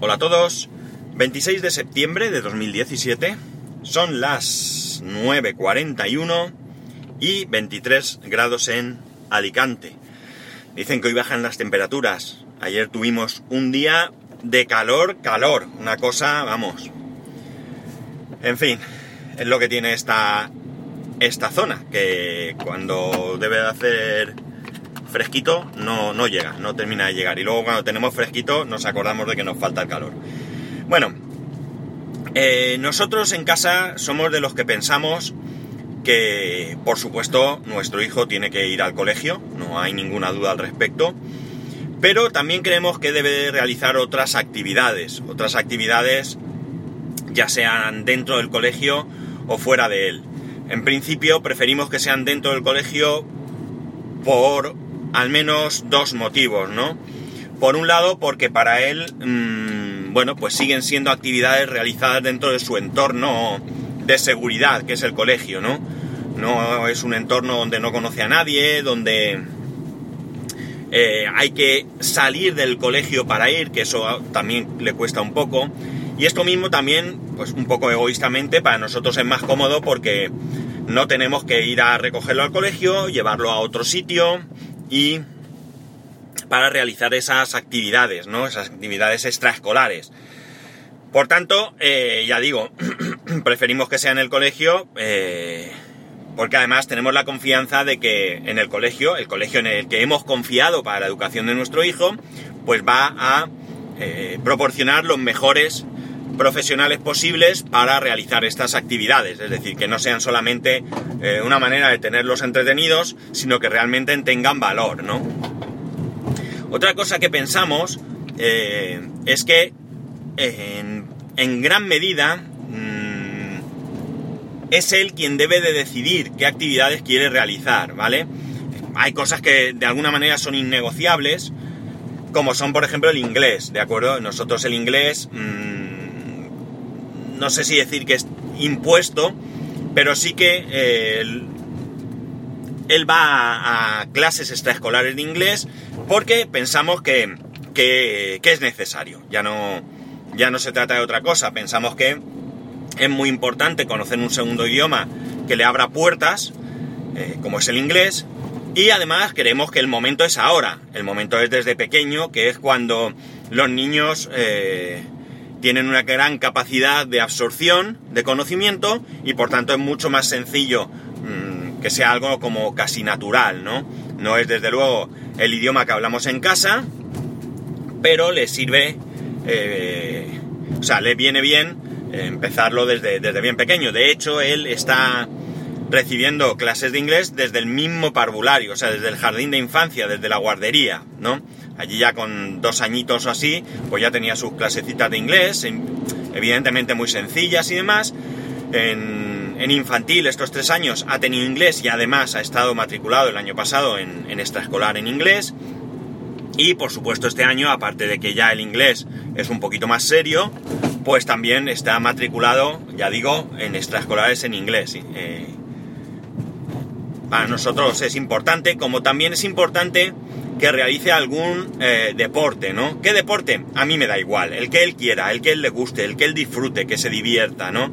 Hola a todos. 26 de septiembre de 2017. Son las 9.41 y 23 grados en Alicante. Dicen que hoy bajan las temperaturas. Ayer tuvimos un día de calor, calor. Una cosa, vamos. En fin, es lo que tiene esta, esta zona, que cuando debe de hacer fresquito no, no llega, no termina de llegar. Y luego cuando tenemos fresquito nos acordamos de que nos falta el calor. Bueno, eh, nosotros en casa somos de los que pensamos que, por supuesto, nuestro hijo tiene que ir al colegio, no hay ninguna duda al respecto, pero también creemos que debe realizar otras actividades, otras actividades ya sean dentro del colegio o fuera de él. En principio preferimos que sean dentro del colegio por al menos dos motivos, ¿no? Por un lado, porque para él, mmm, bueno, pues siguen siendo actividades realizadas dentro de su entorno de seguridad, que es el colegio, ¿no? No es un entorno donde no conoce a nadie, donde eh, hay que salir del colegio para ir, que eso también le cuesta un poco. Y esto mismo también, pues un poco egoístamente, para nosotros es más cómodo porque no tenemos que ir a recogerlo al colegio, llevarlo a otro sitio, y para realizar esas actividades, ¿no? Esas actividades extraescolares. Por tanto, eh, ya digo, preferimos que sea en el colegio, eh, porque además tenemos la confianza de que en el colegio, el colegio en el que hemos confiado para la educación de nuestro hijo, pues va a eh, proporcionar los mejores profesionales posibles para realizar estas actividades, es decir, que no sean solamente eh, una manera de tenerlos entretenidos, sino que realmente tengan valor, ¿no? Otra cosa que pensamos eh, es que en, gran medida mmm, es él quien debe de decidir qué actividades quiere realizar, ¿vale? Hay cosas que de alguna manera son innegociables, como son por ejemplo el inglés, ¿de acuerdo? Nosotros el inglés... Mmm, no sé si decir que es impuesto, pero sí que eh, él, va a, clases extraescolares de inglés porque pensamos que, que, es necesario. Ya no, ya no se trata de otra cosa. Pensamos que es muy importante conocer un segundo idioma que le abra puertas, eh, como es el inglés, y además creemos que el momento es ahora. El momento es desde pequeño, que es cuando los niños... Eh, tienen una gran capacidad de absorción de conocimiento y por tanto es mucho más sencillo mmm, que sea algo como casi natural, ¿no? No es desde luego el idioma que hablamos en casa, pero le sirve, eh, o sea, le viene bien empezarlo desde, desde bien pequeño. De hecho, él está recibiendo clases de inglés desde el mismo parvulario, o sea, desde el jardín de infancia, desde la guardería, ¿no? Allí ya con dos añitos o así, pues ya tenía sus clasecitas de inglés, evidentemente muy sencillas y demás. En, infantil estos tres años ha tenido inglés y además ha estado matriculado el año pasado en, en extraescolar en inglés. Y por supuesto este año, aparte de que ya el inglés es un poquito más serio, pues también está matriculado, ya digo, en extraescolares en inglés. Eh, para nosotros es importante, como también es importante que realice algún eh, deporte, ¿no? ¿Qué deporte? A mí me da igual, el que él quiera, el que él le guste, el que él disfrute, que se divierta, ¿no?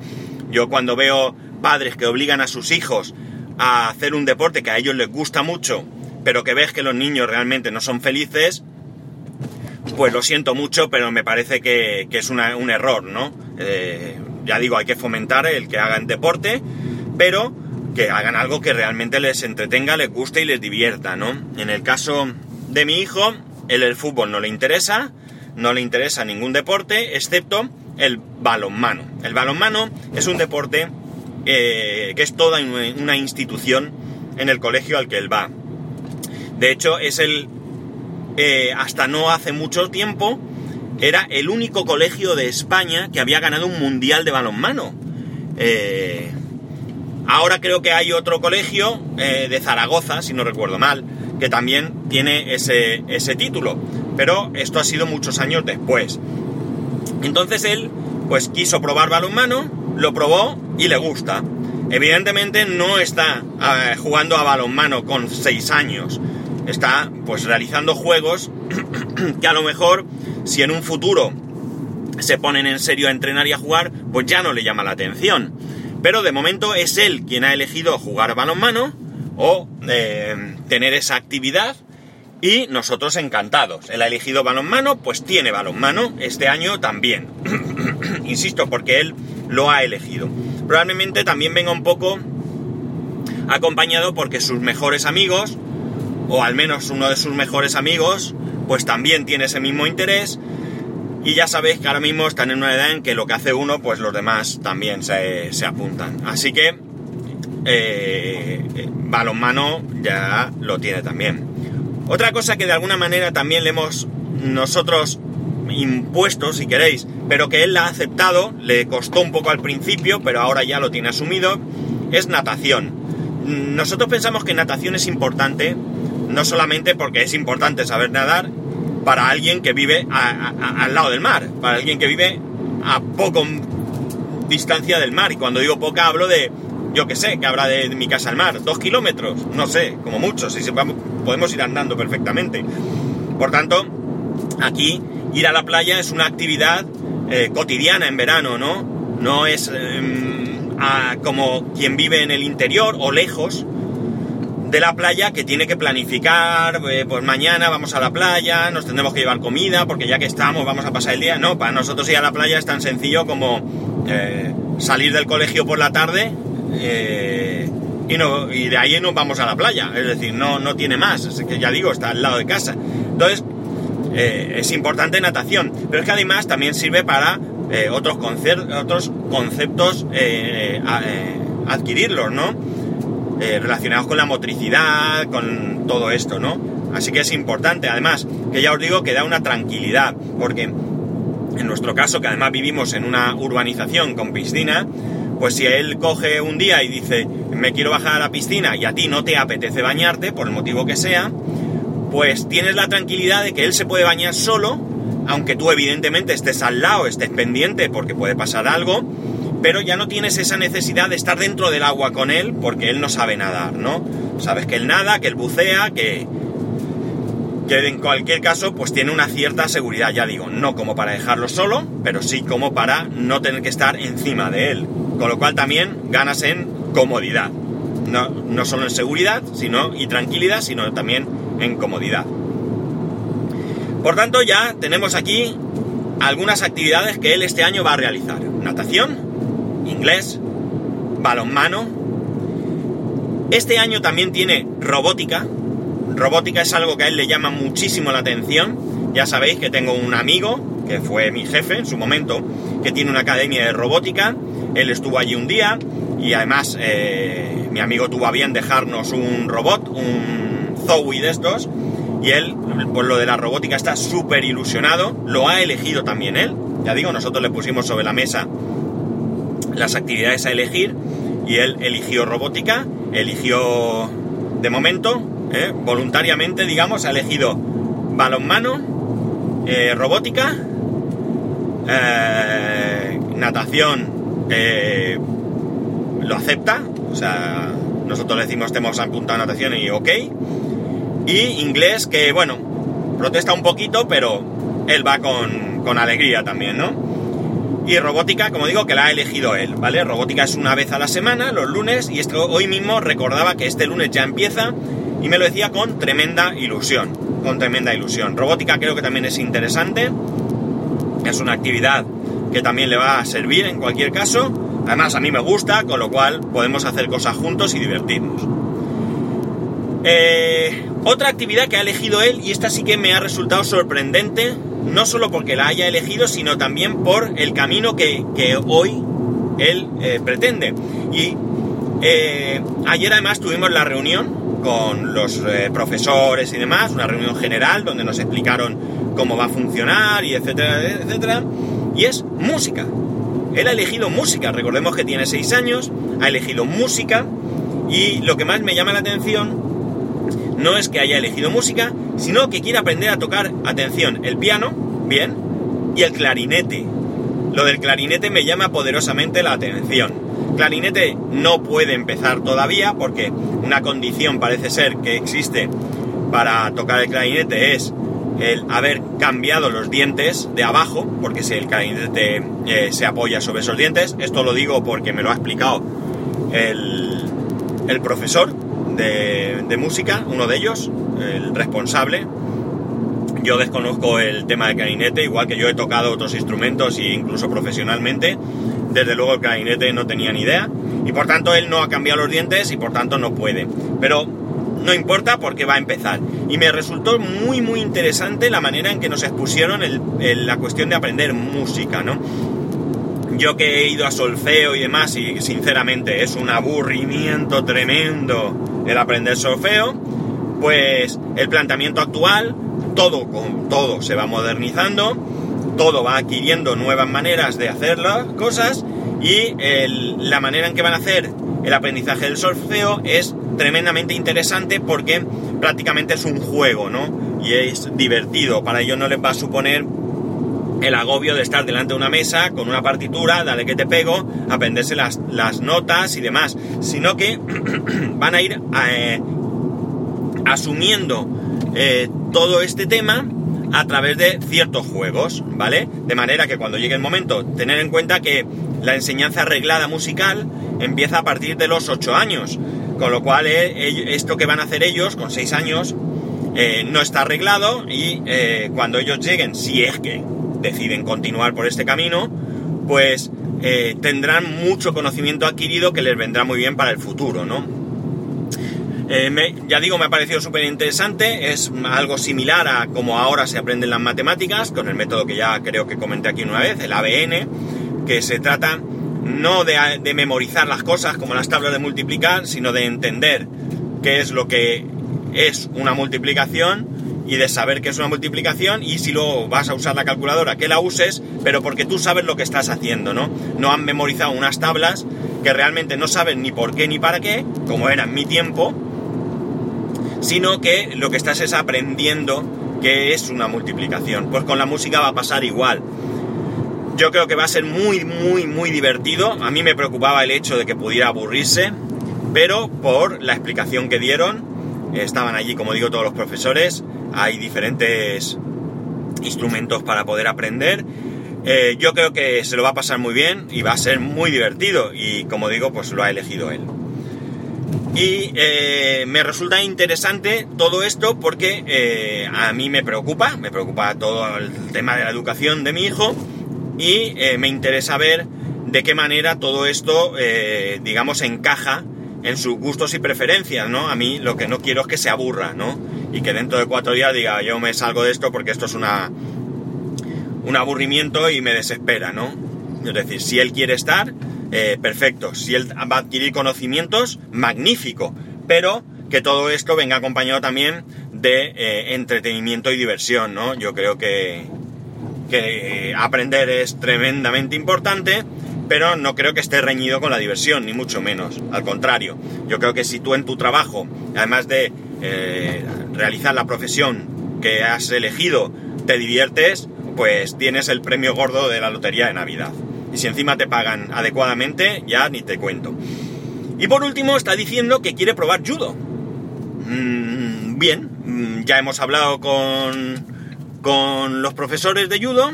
Yo cuando veo padres que obligan a sus hijos a hacer un deporte que a ellos les gusta mucho, pero que ves que los niños realmente no son felices, pues lo siento mucho, pero me parece que, que es un error, ¿no? Eh, ya digo, hay que fomentar el que hagan deporte, pero que hagan algo que realmente les entretenga, les guste y les divierta, ¿no? En el caso de mi hijo, el fútbol no le interesa, no le interesa ningún deporte, excepto el balonmano. El balonmano es un deporte eh, que es toda una institución en el colegio al que él va. De hecho, es el... Eh, hasta no hace mucho tiempo, era el único colegio de España que había ganado un mundial de balonmano. Eh, ahora creo que hay otro colegio eh, de Zaragoza, si no recuerdo mal, que también tiene ese, ese título. Pero esto ha sido muchos años después. Entonces él, pues quiso probar balonmano, lo probó y le gusta. Evidentemente no está uh, jugando a balonmano con 6 años. Está pues realizando juegos que a lo mejor si en un futuro se ponen en serio a entrenar y a jugar, pues ya no le llama la atención. Pero de momento es él quien ha elegido jugar balonmano o eh, tener esa actividad y nosotros encantados. Él ha elegido balonmano, pues tiene balonmano este año también. Insisto, porque él lo ha elegido. Probablemente también venga un poco acompañado porque sus mejores amigos, o al menos uno de sus mejores amigos, pues también tiene ese mismo interés. Y ya sabéis que ahora mismo están en una edad en que lo que hace uno, pues los demás también se, apuntan. Así que eh, balonmano ya lo tiene también. Otra cosa que de alguna manera también le hemos nosotros impuesto, si queréis, pero que él la ha aceptado, le costó un poco al principio, pero ahora ya lo tiene asumido, es natación. Nosotros pensamos que natación es importante, no solamente porque es importante saber nadar, para alguien que vive al lado del mar, para alguien que vive a poco distancia del mar. Y cuando digo poca hablo de, yo que sé, que habrá de, mi casa al mar, dos kilómetros, no sé, como mucho, si podemos ir andando perfectamente. Por tanto, aquí ir a la playa es una actividad eh, cotidiana en verano, ¿no? No es em, como quien vive en el interior o lejos de la playa que tiene que planificar, eh, pues mañana vamos a la playa, nos tendremos que llevar comida, porque ya que estamos vamos a pasar el día. No, para nosotros ir a la playa es tan sencillo como eh, salir del colegio por la tarde y, no, y de ahí nos vamos a la playa. Es decir, no, no tiene más, es que ya digo, está al lado de casa. Entonces, eh, es importante natación, pero es que además también sirve para eh, otros, otros conceptos eh, adquirirlos, ¿no? Relacionados con la motricidad, con todo esto, ¿no? Así que es importante, además, que ya os digo que da una tranquilidad, porque en nuestro caso, que además vivimos en una urbanización con piscina, pues si él coge un día y dice, me quiero bajar a la piscina y a ti no te apetece bañarte, por el motivo que sea, pues tienes la tranquilidad de que él se puede bañar solo, aunque tú evidentemente estés al lado, estés pendiente porque puede pasar algo, pero ya no tienes esa necesidad de estar dentro del agua con él porque él no sabe nadar, ¿no? Sabes que él nada, que él bucea, que, que en cualquier caso pues tiene una cierta seguridad, ya digo, no como para dejarlo solo, pero sí como para no tener que estar encima de él, con lo cual también ganas en comodidad, no, no solo en seguridad sino, y tranquilidad, sino también en comodidad. Por tanto, ya tenemos aquí algunas actividades que él este año va a realizar. Natación, inglés, balonmano. Este año también tiene robótica. Robótica es algo que a él le llama muchísimo la atención. Ya sabéis que tengo un amigo, que fue mi jefe en su momento, que tiene una academia de robótica. Él estuvo allí un día y además eh, mi amigo tuvo a bien dejarnos un robot, un Zoe de estos, y él, por lo de la robótica, está súper ilusionado, lo ha elegido también él, ya digo, nosotros le pusimos sobre la mesa las actividades a elegir, y él eligió robótica, eligió, de momento, eh, voluntariamente, digamos, ha elegido balonmano, eh, robótica, eh, natación, lo acepta, o sea, nosotros le decimos, te hemos apuntado a natación y ok, y inglés que, bueno, protesta un poquito, pero él va con, alegría también, ¿no? Y robótica, como digo, que la ha elegido él, ¿vale? Robótica es una vez a la semana, los lunes, y esto, hoy mismo recordaba que este lunes ya empieza y me lo decía con tremenda ilusión, con tremenda ilusión. Robótica creo que también es interesante, es una actividad que también le va a servir en cualquier caso. Además, a mí me gusta, con lo cual podemos hacer cosas juntos y divertirnos. Eh, otra actividad que ha elegido él, y esta sí que me ha resultado sorprendente, no solo porque la haya elegido, sino también por el camino que, hoy él eh, pretende. Y eh, ayer además tuvimos la reunión con los profesores y demás, una reunión general donde nos explicaron cómo va a funcionar y etcétera, etcétera. Y es música. Él ha elegido música, recordemos que tiene 6 años, ha elegido música y lo que más me llama la atención no es que haya elegido música, sino que quiere aprender a tocar, atención, el piano, bien, y el clarinete. Lo del clarinete me llama poderosamente la atención. Clarinete no puede empezar todavía porque una condición parece ser que existe para tocar el clarinete es el haber cambiado los dientes de abajo, porque si el clarinete eh, se apoya sobre esos dientes, esto lo digo porque me lo ha explicado el, el profesor de, música, uno de ellos, el responsable, yo desconozco el tema del clarinete, igual que yo he tocado otros instrumentos e incluso profesionalmente. Desde luego el clarinete no tenía ni idea. Y por tanto él no ha cambiado los dientes y por tanto no puede. Pero no importa porque va a empezar. Y me resultó muy muy interesante la manera en que nos expusieron la cuestión de aprender música, ¿no? Yo que he ido a solfeo y demás y sinceramente es un aburrimiento tremendo el aprender solfeo, pues el planteamiento actual todo con todo se va modernizando, todo va adquiriendo nuevas maneras de hacer las cosas y la manera en que van a hacer el aprendizaje del solfeo es tremendamente interesante porque prácticamente es un juego, ¿no? Y es divertido, para ellos no les va a suponer el agobio de estar delante de una mesa con una partitura, dale que te pego, aprenderse las, las notas y demás, sino que van a ir eh, asumiendo eh, todo este tema a través de ciertos juegos, ¿vale? De manera que cuando llegue el momento, tener en cuenta que la enseñanza arreglada musical empieza a partir de los 8 años, con lo cual eh, esto que van a hacer ellos con 6 años no está arreglado y cuando ellos lleguen, si es que deciden continuar por este camino, pues tendrán mucho conocimiento adquirido que les vendrá muy bien para el futuro, ¿no? Eh, ya digo, me ha parecido súper interesante, es algo similar a como ahora se aprenden las matemáticas, con el método que ya creo que comenté aquí una vez, el ABN, que se trata no de, memorizar las cosas como las tablas de multiplicar, sino de entender qué es lo que es una multiplicación y de saber qué es una multiplicación y si luego vas a usar la calculadora, que la uses, pero porque tú sabes lo que estás haciendo, ¿no? No han memorizado unas tablas que realmente no saben ni por qué ni para qué, como era en mi tiempo, sino que lo que estás es aprendiendo qué es una multiplicación. Pues con la música va a pasar igual. Yo creo que va a ser muy, muy, muy divertido. A mí me preocupaba el hecho de que pudiera aburrirse, pero por la explicación que dieron, estaban allí, como digo, todos los profesores, hay diferentes instrumentos para poder aprender. Eh, yo creo que se lo va a pasar muy bien y va a ser muy divertido y como digo, pues lo ha elegido él. Y eh, me resulta interesante todo esto porque eh, a mí me preocupa, me preocupa todo el tema de la educación de mi hijo y me interesa ver de qué manera todo esto, digamos, encaja en sus gustos y preferencias, ¿no? A mí lo que no quiero es que se aburra, ¿no? Y que dentro de cuatro días diga, yo me salgo de esto porque esto es una, un aburrimiento y me desespera, ¿no? Es decir, si él quiere estar, eh, perfecto. Si él va a adquirir conocimientos, magnífico. Pero que todo esto venga acompañado también de eh, entretenimiento y diversión, ¿no? Yo creo que, que aprender es tremendamente importante, pero no creo que esté reñido con la diversión, ni mucho menos. Al contrario, yo creo que si tú en tu trabajo, además de eh, realizar la profesión que has elegido, te diviertes, pues tienes el premio gordo de la lotería de Navidad. Y si encima te pagan adecuadamente, ya ni te cuento. Y por último, está diciendo que quiere probar judo. Mm, bien, mm, ya hemos hablado con, con los profesores de judo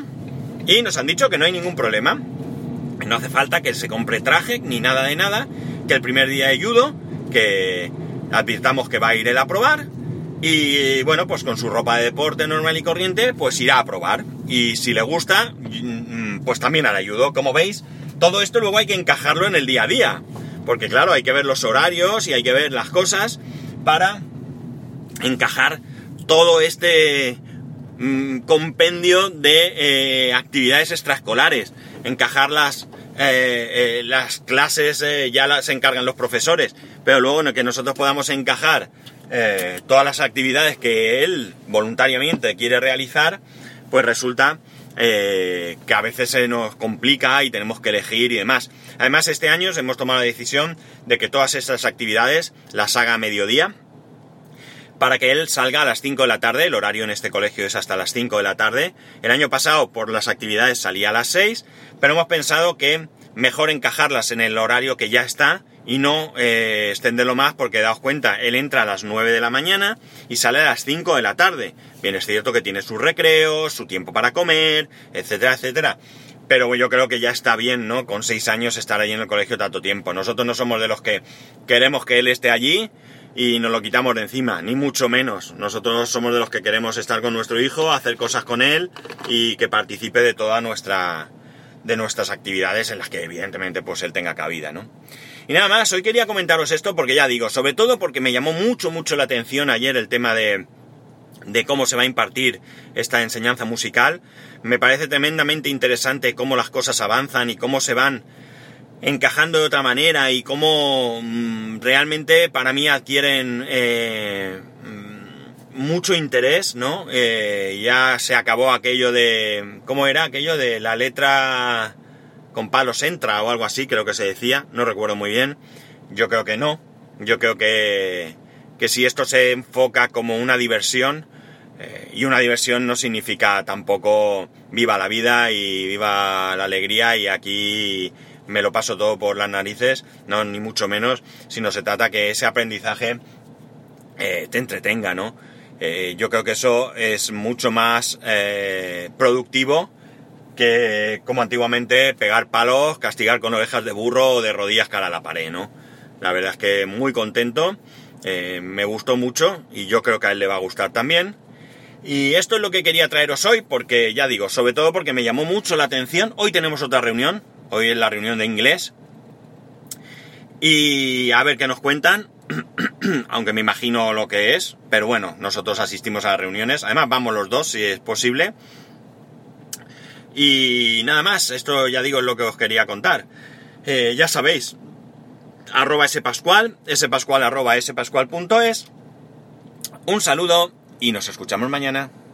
y nos han dicho que no hay ningún problema. No hace falta que se compre traje ni nada de nada, que el primer día de judo, que advirtamos que va a ir él a probar, y bueno, pues con su ropa de deporte normal y corriente, pues irá a probar. Y si le gusta, mm, pues también hará ayudo. Como veis, todo esto luego hay que encajarlo en el día a día. Porque claro, hay que ver los horarios y hay que ver las cosas para encajar todo este mm, compendio de eh, actividades extraescolares. Encajar las, eh, eh, las clases ya las encargan los profesores, pero luego que nosotros podamos encajar eh, todas las actividades que él voluntariamente quiere realizar, pues resulta eh, que a veces se nos complica y tenemos que elegir y demás. Además, este año hemos tomado la decisión de que todas estas actividades las haga a mediodía para que él salga a las 5 de la tarde, el horario en este colegio es hasta las 5 de la tarde. El año pasado por las actividades salía a las 6, pero hemos pensado que mejor encajarlas en el horario que ya está y no eh, extenderlo más porque daos cuenta, él entra a las 9 de la mañana y sale a las 5 de la tarde. Bien, es cierto que tiene sus recreos, su tiempo para comer, etcétera, etcétera. Pero yo creo que ya está bien, ¿no? Con 6 años estar allí en el colegio tanto tiempo. Nosotros no somos de los que queremos que él esté allí y nos lo quitamos de encima, ni mucho menos. Nosotros somos de los que queremos estar con nuestro hijo, hacer cosas con él y que participe de toda nuestra de nuestras actividades en las que evidentemente pues él tenga cabida, ¿no? Y nada más, hoy quería comentaros esto porque ya digo, sobre todo porque me llamó mucho, mucho la atención ayer el tema de, de cómo se va a impartir esta enseñanza musical. Me parece tremendamente interesante cómo las cosas avanzan y cómo se van encajando de otra manera y cómo mm, realmente para mí adquieren eh, mucho interés, ¿no? Eh, ya se acabó aquello de... ¿Cómo era aquello de la letra con palos entra o algo así, creo que se decía, no recuerdo muy bien. Yo creo que no. Yo creo que, que si esto se enfoca como una diversión, eh, y una diversión no significa tampoco viva la vida y viva la alegría y aquí me lo paso todo por las narices, no, ni mucho menos, sino se trata que ese aprendizaje eh, te entretenga, ¿no? Eh, yo creo que eso es mucho más productivo que como antiguamente pegar palos, castigar con ovejas de burro o de rodillas cara a la pared, ¿no? La verdad es que muy contento, eh, me gustó mucho y yo creo que a él le va a gustar también. Y esto es lo que quería traeros hoy, porque ya digo, sobre todo porque me llamó mucho la atención. Hoy tenemos otra reunión, hoy es la reunión de inglés. Y a ver qué nos cuentan, aunque me imagino lo que es, pero bueno, nosotros asistimos a las reuniones, además vamos los dos si es posible. Y nada más, esto ya digo lo que os quería contar. Eh, ya sabéis, arroba spascual, spascual arroba spascual.es. Un saludo y nos escuchamos mañana.